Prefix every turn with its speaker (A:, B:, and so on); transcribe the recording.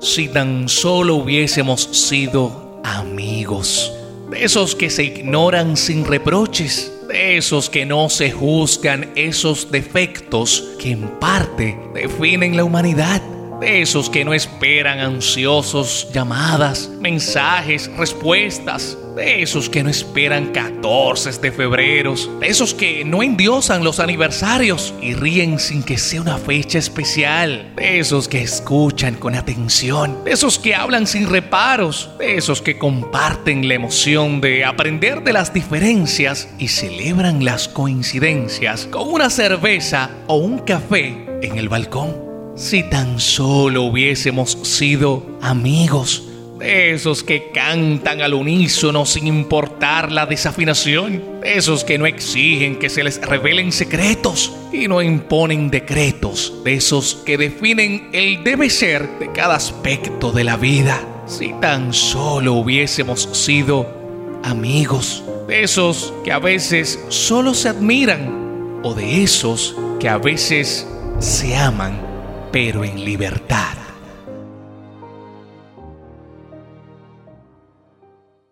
A: Si tan solo hubiésemos sido amigos, de esos que se ignoran sin reproches, de esos que no se juzgan esos defectos que en parte definen la humanidad de esos que no esperan ansiosos llamadas, mensajes, respuestas, de esos que no esperan 14 de febrero, de esos que no endiosan los aniversarios y ríen sin que sea una fecha especial, de esos que escuchan con atención, de esos que hablan sin reparos, de esos que comparten la emoción de aprender de las diferencias y celebran las coincidencias con una cerveza o un café en el balcón. Si tan solo hubiésemos sido amigos, de esos que cantan al unísono sin importar la desafinación, de esos que no exigen que se les revelen secretos y no imponen decretos, de esos que definen el debe ser de cada aspecto de la vida. Si tan solo hubiésemos sido amigos, de esos que a veces solo se admiran o de esos que a veces se aman pero en libertad.